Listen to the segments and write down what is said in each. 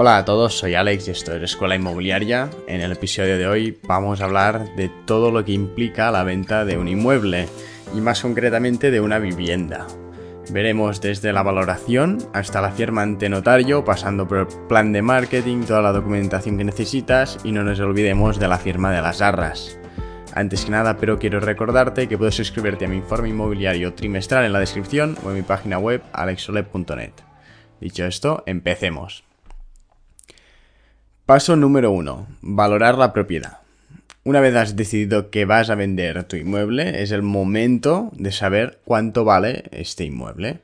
Hola a todos, soy Alex y esto es Escuela Inmobiliaria. En el episodio de hoy vamos a hablar de todo lo que implica la venta de un inmueble y más concretamente de una vivienda. Veremos desde la valoración hasta la firma ante notario, pasando por el plan de marketing, toda la documentación que necesitas y no nos olvidemos de la firma de las arras. Antes que nada, pero quiero recordarte que puedes suscribirte a mi informe inmobiliario trimestral en la descripción o en mi página web alexolep.net. Dicho esto, empecemos. Paso número 1. Valorar la propiedad. Una vez has decidido que vas a vender tu inmueble, es el momento de saber cuánto vale este inmueble.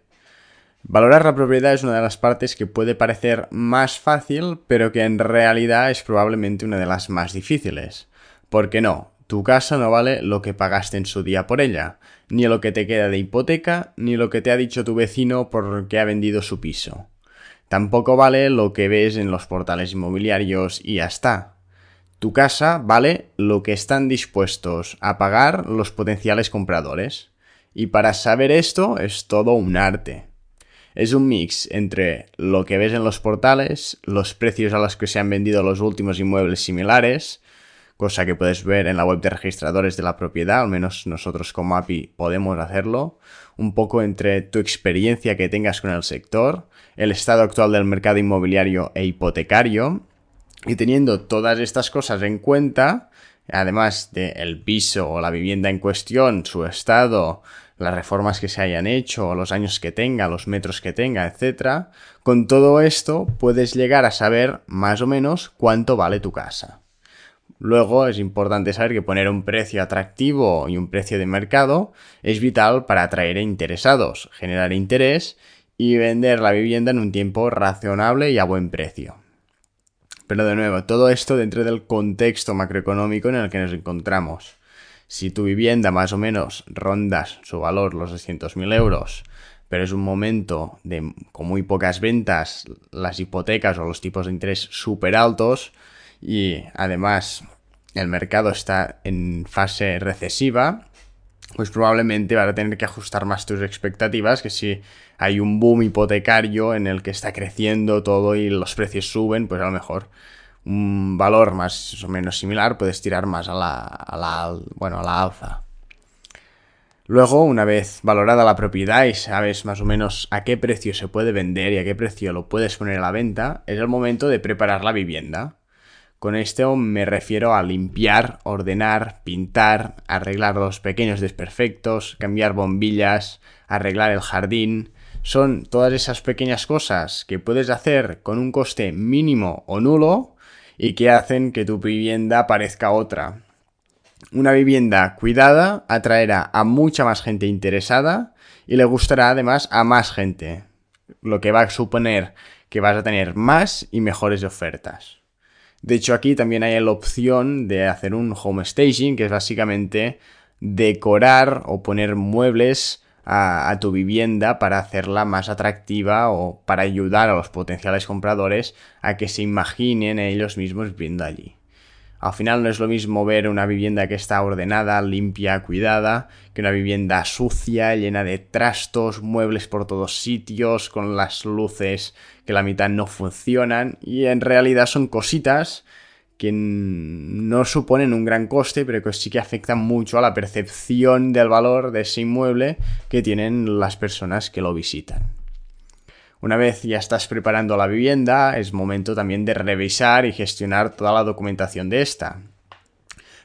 Valorar la propiedad es una de las partes que puede parecer más fácil, pero que en realidad es probablemente una de las más difíciles. ¿Por qué no? Tu casa no vale lo que pagaste en su día por ella, ni lo que te queda de hipoteca, ni lo que te ha dicho tu vecino porque ha vendido su piso. Tampoco vale lo que ves en los portales inmobiliarios y ya está. Tu casa vale lo que están dispuestos a pagar los potenciales compradores. Y para saber esto es todo un arte. Es un mix entre lo que ves en los portales, los precios a los que se han vendido los últimos inmuebles similares, cosa que puedes ver en la web de registradores de la propiedad, al menos nosotros como API podemos hacerlo, un poco entre tu experiencia que tengas con el sector, el estado actual del mercado inmobiliario e hipotecario, y teniendo todas estas cosas en cuenta, además del piso o la vivienda en cuestión, su estado, las reformas que se hayan hecho, los años que tenga, los metros que tenga, etc., con todo esto puedes llegar a saber más o menos cuánto vale tu casa. Luego es importante saber que poner un precio atractivo y un precio de mercado es vital para atraer a interesados, generar interés y vender la vivienda en un tiempo razonable y a buen precio. Pero de nuevo, todo esto dentro del contexto macroeconómico en el que nos encontramos. Si tu vivienda más o menos rondas su valor los 200.000 euros, pero es un momento con muy pocas ventas, las hipotecas o los tipos de interés súper altos, y además el mercado está en fase recesiva, pues probablemente vas a tener que ajustar más tus expectativas que si hay un boom hipotecario en el que está creciendo todo y los precios suben, pues a lo mejor un valor más o menos similar puedes tirar más a la, bueno, a la alza. Luego, una vez valorada la propiedad y sabes más o menos a qué precio se puede vender y a qué precio lo puedes poner a la venta, es el momento de preparar la vivienda. Con esto me refiero a limpiar, ordenar, pintar, arreglar los pequeños desperfectos, cambiar bombillas, arreglar el jardín. Son todas esas pequeñas cosas que puedes hacer con un coste mínimo o nulo y que hacen que tu vivienda parezca otra. Una vivienda cuidada atraerá a mucha más gente interesada y le gustará además a más gente, lo que va a suponer que vas a tener más y mejores ofertas. De hecho, aquí también hay la opción de hacer un home staging, que es básicamente decorar o poner muebles a, tu vivienda para hacerla más atractiva o para ayudar a los potenciales compradores a que se imaginen ellos mismos viviendo allí. Al final no es lo mismo ver una vivienda que está ordenada, limpia, cuidada, que una vivienda sucia, llena de trastos, muebles por todos sitios, con las luces que la mitad no funcionan y en realidad son cositas que no suponen un gran coste, pero que sí que afectan mucho a la percepción del valor de ese inmueble que tienen las personas que lo visitan. Una vez ya estás preparando la vivienda, es momento también de revisar y gestionar toda la documentación de esta.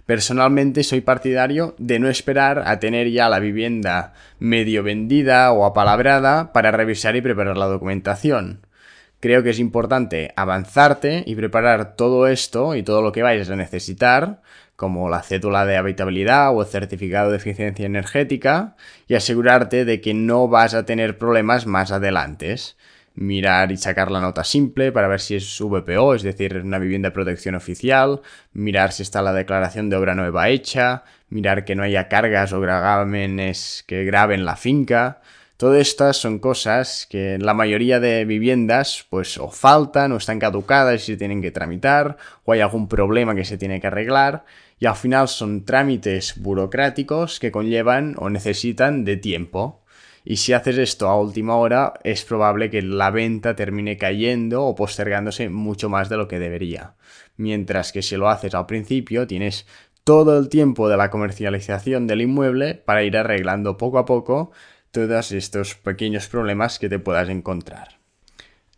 Personalmente soy partidario de no esperar a tener ya la vivienda medio vendida o apalabrada para revisar y preparar la documentación. Creo que es importante avanzarte y preparar todo esto y todo lo que vayas a necesitar, como la cédula de habitabilidad o el certificado de eficiencia energética, y asegurarte de que no vas a tener problemas más adelante mirar y sacar la nota simple para ver si es VPO, es decir, una vivienda de protección oficial, mirar si está la declaración de obra nueva hecha, mirar que no haya cargas o gravámenes que graben la finca. Todas estas son cosas que en la mayoría de viviendas pues o faltan o están caducadas y se tienen que tramitar o hay algún problema que se tiene que arreglar y al final son trámites burocráticos que conllevan o necesitan de tiempo Y si haces esto a última hora, es probable que la venta termine cayendo o postergándose mucho más de lo que debería. Mientras que si lo haces al principio, tienes todo el tiempo de la comercialización del inmueble para ir arreglando poco a poco todos estos pequeños problemas que te puedas encontrar.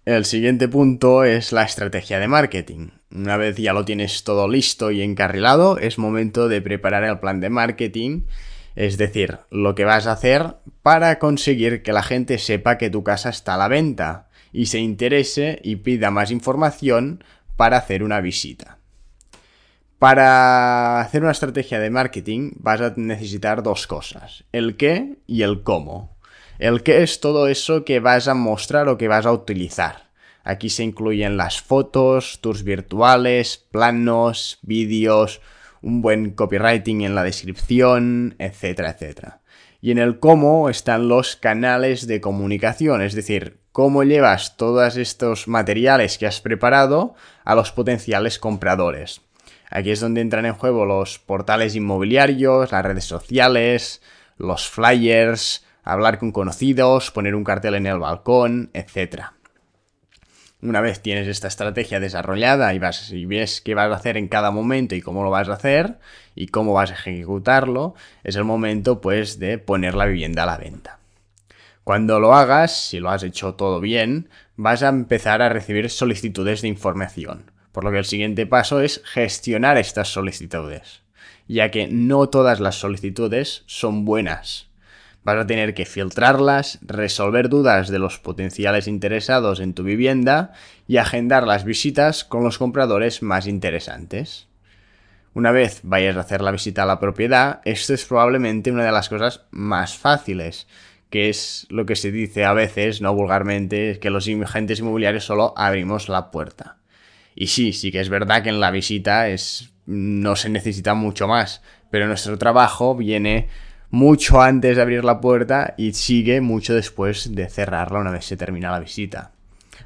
El siguiente punto es la estrategia de marketing. Una vez ya lo tienes todo listo y encarrilado, es momento de preparar el plan de marketing es decir, lo que vas a hacer para conseguir que la gente sepa que tu casa está a la venta y se interese y pida más información para hacer una visita. Para hacer una estrategia de marketing vas a necesitar dos cosas, el qué y el cómo. El qué es todo eso que vas a mostrar o que vas a utilizar. Aquí se incluyen las fotos, tours virtuales, planos, vídeos, un buen copywriting en la descripción, etcétera, etcétera. Y en el cómo están los canales de comunicación, es decir, cómo llevas todos estos materiales que has preparado a los potenciales compradores. Aquí es donde entran en juego los portales inmobiliarios, las redes sociales, los flyers, hablar con conocidos, poner un cartel en el balcón, etcétera. Una vez tienes esta estrategia desarrollada y, y ves qué vas a hacer en cada momento y cómo lo vas a hacer y cómo vas a ejecutarlo, es el momento pues de poner la vivienda a la venta. Cuando lo hagas, si lo has hecho todo bien, vas a empezar a recibir solicitudes de información, por lo que el siguiente paso es gestionar estas solicitudes, ya que no todas las solicitudes son buenas vas a tener que filtrarlas, resolver dudas de los potenciales interesados en tu vivienda y agendar las visitas con los compradores más interesantes. Una vez vayas a hacer la visita a la propiedad, esto es probablemente una de las cosas más fáciles, que es lo que se dice a veces, no vulgarmente, que los agentes inmobiliarios solo abrimos la puerta. Y sí, sí que es verdad que en la visita es no se necesita mucho más, pero nuestro trabajo viene mucho antes de abrir la puerta y sigue mucho después de cerrarla una vez se termina la visita.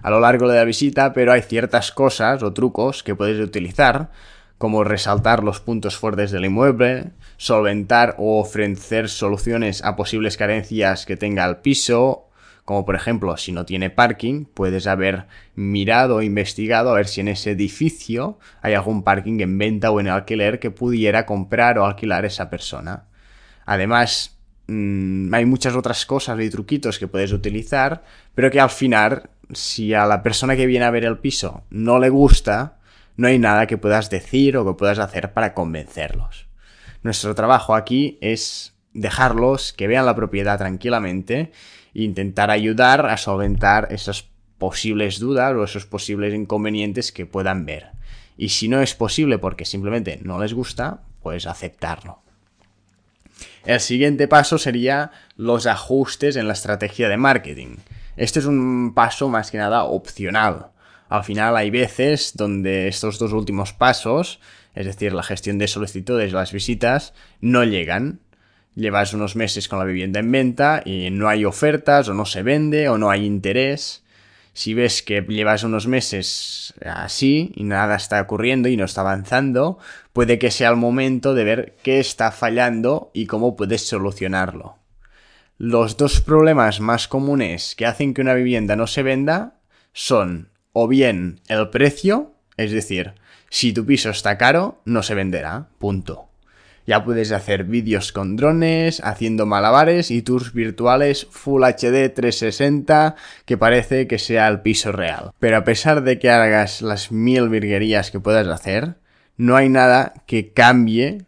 A lo largo de la visita, pero hay ciertas cosas o trucos que puedes utilizar, como resaltar los puntos fuertes del inmueble, solventar o ofrecer soluciones a posibles carencias que tenga el piso, como por ejemplo, si no tiene parking, puedes haber mirado o investigado a ver si en ese edificio hay algún parking en venta o en alquiler que pudiera comprar o alquilar esa persona. Además, mm, hay muchas otras cosas y truquitos que puedes utilizar, pero que al final, si a la persona que viene a ver el piso no le gusta, no hay nada que puedas decir o que puedas hacer para convencerlos. Nuestro trabajo aquí es dejarlos que vean la propiedad tranquilamente intentar ayudar a solventar esas posibles dudas o esos posibles inconvenientes que puedan ver. Y si no es posible porque simplemente no les gusta, pues aceptarlo. El siguiente paso sería los ajustes en la estrategia de marketing. Este es un paso más que nada opcional. Al final hay veces donde estos dos últimos pasos, es decir, la gestión de solicitudes las visitas, no llegan. Llevas unos meses con la vivienda en venta y no hay ofertas o no se vende o no hay interés si ves que llevas unos meses así y nada está ocurriendo y no está avanzando, puede que sea el momento de ver qué está fallando y cómo puedes solucionarlo. Los dos problemas más comunes que hacen que una vivienda no se venda son o bien el precio, es decir, si tu piso está caro, no se venderá, punto. Ya puedes hacer vídeos con drones, haciendo malabares y tours virtuales Full HD 360 que parece que sea el piso real. Pero a pesar de que hagas las mil virguerías que puedas hacer, no hay nada que cambie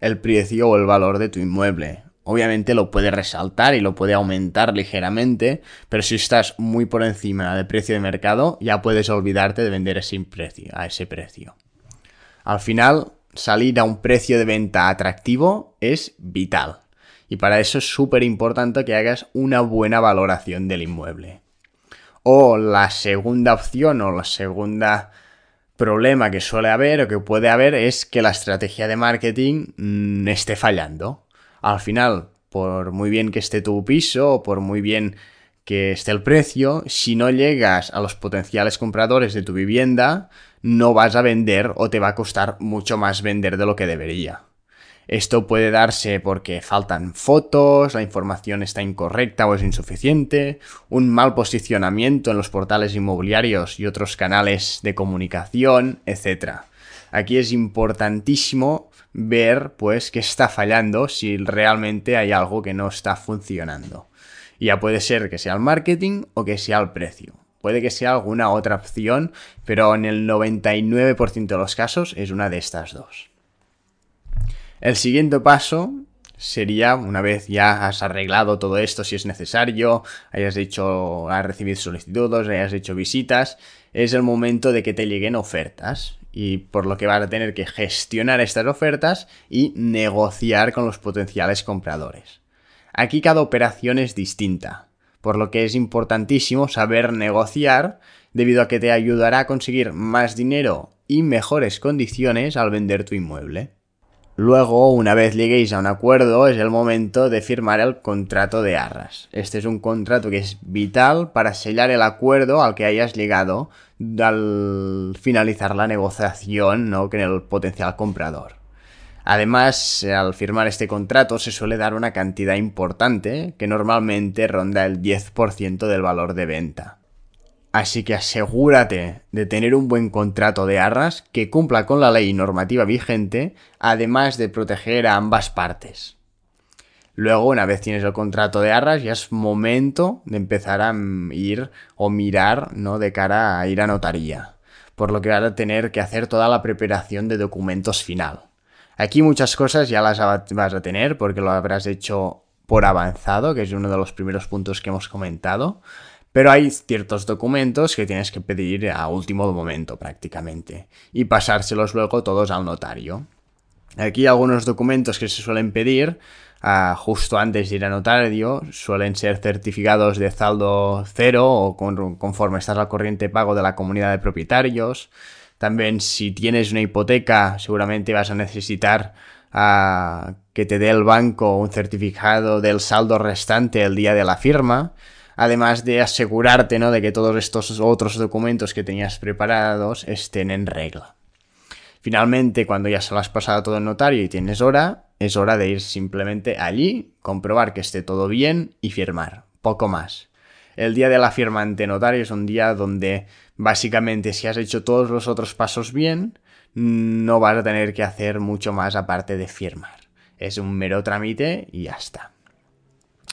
el precio o el valor de tu inmueble. Obviamente lo puede resaltar y lo puede aumentar ligeramente, pero si estás muy por encima del precio de mercado, ya puedes olvidarte de vender a ese precio. Al final, salir a un precio de venta atractivo es vital. Y para eso es súper importante que hagas una buena valoración del inmueble. O la segunda opción o la segunda problema que suele haber o que puede haber es que la estrategia de marketing mm, esté fallando. Al final, por muy bien que esté tu piso o por muy bien que esté el precio, si no llegas a los potenciales compradores de tu vivienda, no vas a vender o te va a costar mucho más vender de lo que debería. Esto puede darse porque faltan fotos, la información está incorrecta o es insuficiente, un mal posicionamiento en los portales inmobiliarios y otros canales de comunicación, etc. Aquí es importantísimo ver pues qué está fallando si realmente hay algo que no está funcionando. Ya puede ser que sea el marketing o que sea el precio. Puede que sea alguna otra opción, pero en el 99% de los casos es una de estas dos. El siguiente paso sería, una vez ya has arreglado todo esto, si es necesario, hayas hecho, has recibido solicitudes, hayas hecho visitas, es el momento de que te lleguen ofertas. Y por lo que vas a tener que gestionar estas ofertas y negociar con los potenciales compradores. Aquí cada operación es distinta, por lo que es importantísimo saber negociar debido a que te ayudará a conseguir más dinero y mejores condiciones al vender tu inmueble. Luego, una vez lleguéis a un acuerdo, es el momento de firmar el contrato de arras. Este es un contrato que es vital para sellar el acuerdo al que hayas llegado al finalizar la negociación ¿no? con el potencial comprador. Además, al firmar este contrato se suele dar una cantidad importante, que normalmente ronda el 10% del valor de venta. Así que asegúrate de tener un buen contrato de arras que cumpla con la ley normativa vigente, además de proteger a ambas partes. Luego, una vez tienes el contrato de arras, ya es momento de empezar a ir o mirar, ¿no? De cara a ir a notaría. Por lo que vas a tener que hacer toda la preparación de documentos final. Aquí muchas cosas ya las vas a tener porque lo habrás hecho por avanzado, que es uno de los primeros puntos que hemos comentado. Pero hay ciertos documentos que tienes que pedir a último momento prácticamente y pasárselos luego todos al notario. Aquí algunos documentos que se suelen pedir ah, justo antes de ir a notario suelen ser certificados de saldo cero o conforme estás al corriente pago de la comunidad de propietarios. También si tienes una hipoteca seguramente vas a necesitar ah, que te dé el banco un certificado del saldo restante el día de la firma además de asegurarte ¿no? de que todos estos otros documentos que tenías preparados estén en regla. Finalmente, cuando ya se lo has pasado todo el notario y tienes hora, es hora de ir simplemente allí, comprobar que esté todo bien y firmar. Poco más. El día de la firma ante notario es un día donde básicamente si has hecho todos los otros pasos bien, no vas a tener que hacer mucho más aparte de firmar. Es un mero trámite y ya está.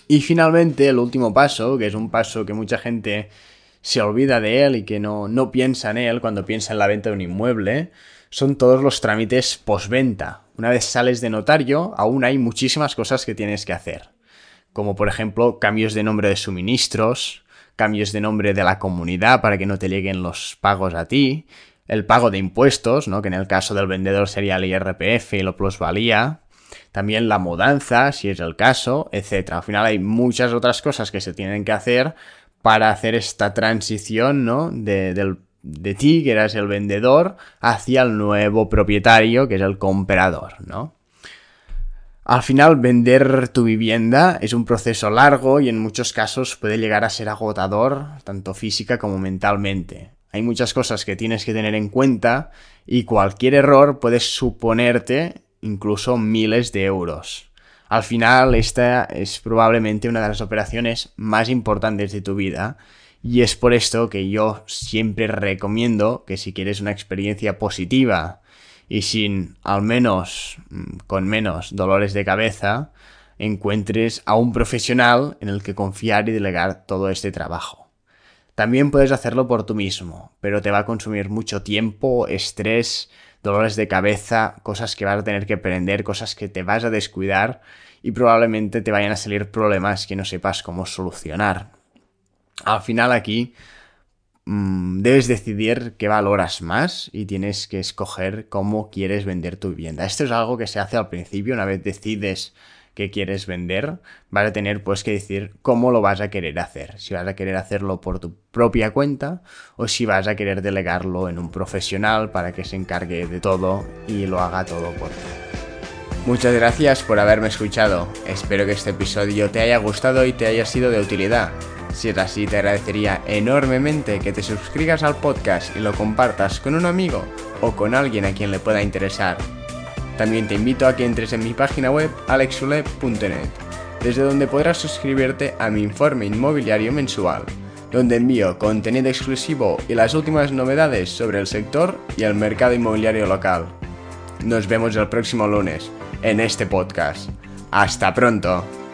Y finalmente, el último paso, que es un paso que mucha gente se olvida de él y que no, no piensa en él cuando piensa en la venta de un inmueble, son todos los trámites postventa. Una vez sales de notario, aún hay muchísimas cosas que tienes que hacer. Como por ejemplo cambios de nombre de suministros, cambios de nombre de la comunidad para que no te lleguen los pagos a ti, el pago de impuestos, ¿no? que en el caso del vendedor sería el IRPF y la plusvalía, también la mudanza, si es el caso, etc. Al final hay muchas otras cosas que se tienen que hacer para hacer esta transición, ¿no? De, de ti, que eras el vendedor, hacia el nuevo propietario, que es el comprador, ¿no? Al final, vender tu vivienda es un proceso largo y en muchos casos puede llegar a ser agotador, tanto física como mentalmente. Hay muchas cosas que tienes que tener en cuenta y cualquier error puede suponerte incluso miles de euros. Al final, esta es probablemente una de las operaciones más importantes de tu vida y es por esto que yo siempre recomiendo que si quieres una experiencia positiva y sin al menos mm, con menos dolores de cabeza, encuentres a un profesional en el que confiar y delegar todo este trabajo. También puedes hacerlo por tú mismo, pero te va a consumir mucho tiempo, estrés, dolores de cabeza, cosas que vas a tener que aprender, cosas que te vas a descuidar y probablemente te vayan a salir problemas que no sepas cómo solucionar. Al final aquí mm, debes decidir qué valoras más y tienes que escoger cómo quieres vender tu vivienda. Esto es algo que se hace al principio, una vez decides que quieres vender, vas a tener pues que decir cómo lo vas a querer hacer. Si vas a querer hacerlo por tu propia cuenta o si vas a querer delegarlo en un profesional para que se encargue de todo y lo haga todo por ti. Muchas gracias por haberme escuchado. Espero que este episodio te haya gustado y te haya sido de utilidad. Si es así, te agradecería enormemente que te suscribas al podcast y lo compartas con un amigo o con alguien a quien le pueda interesar. También te invito a que entres en mi página web alexule.net, desde donde podrás suscribirte a mi informe inmobiliario mensual, donde envío contenido exclusivo y las últimas novedades sobre el sector y el mercado inmobiliario local. Nos vemos el próximo lunes en este podcast. Hasta pronto.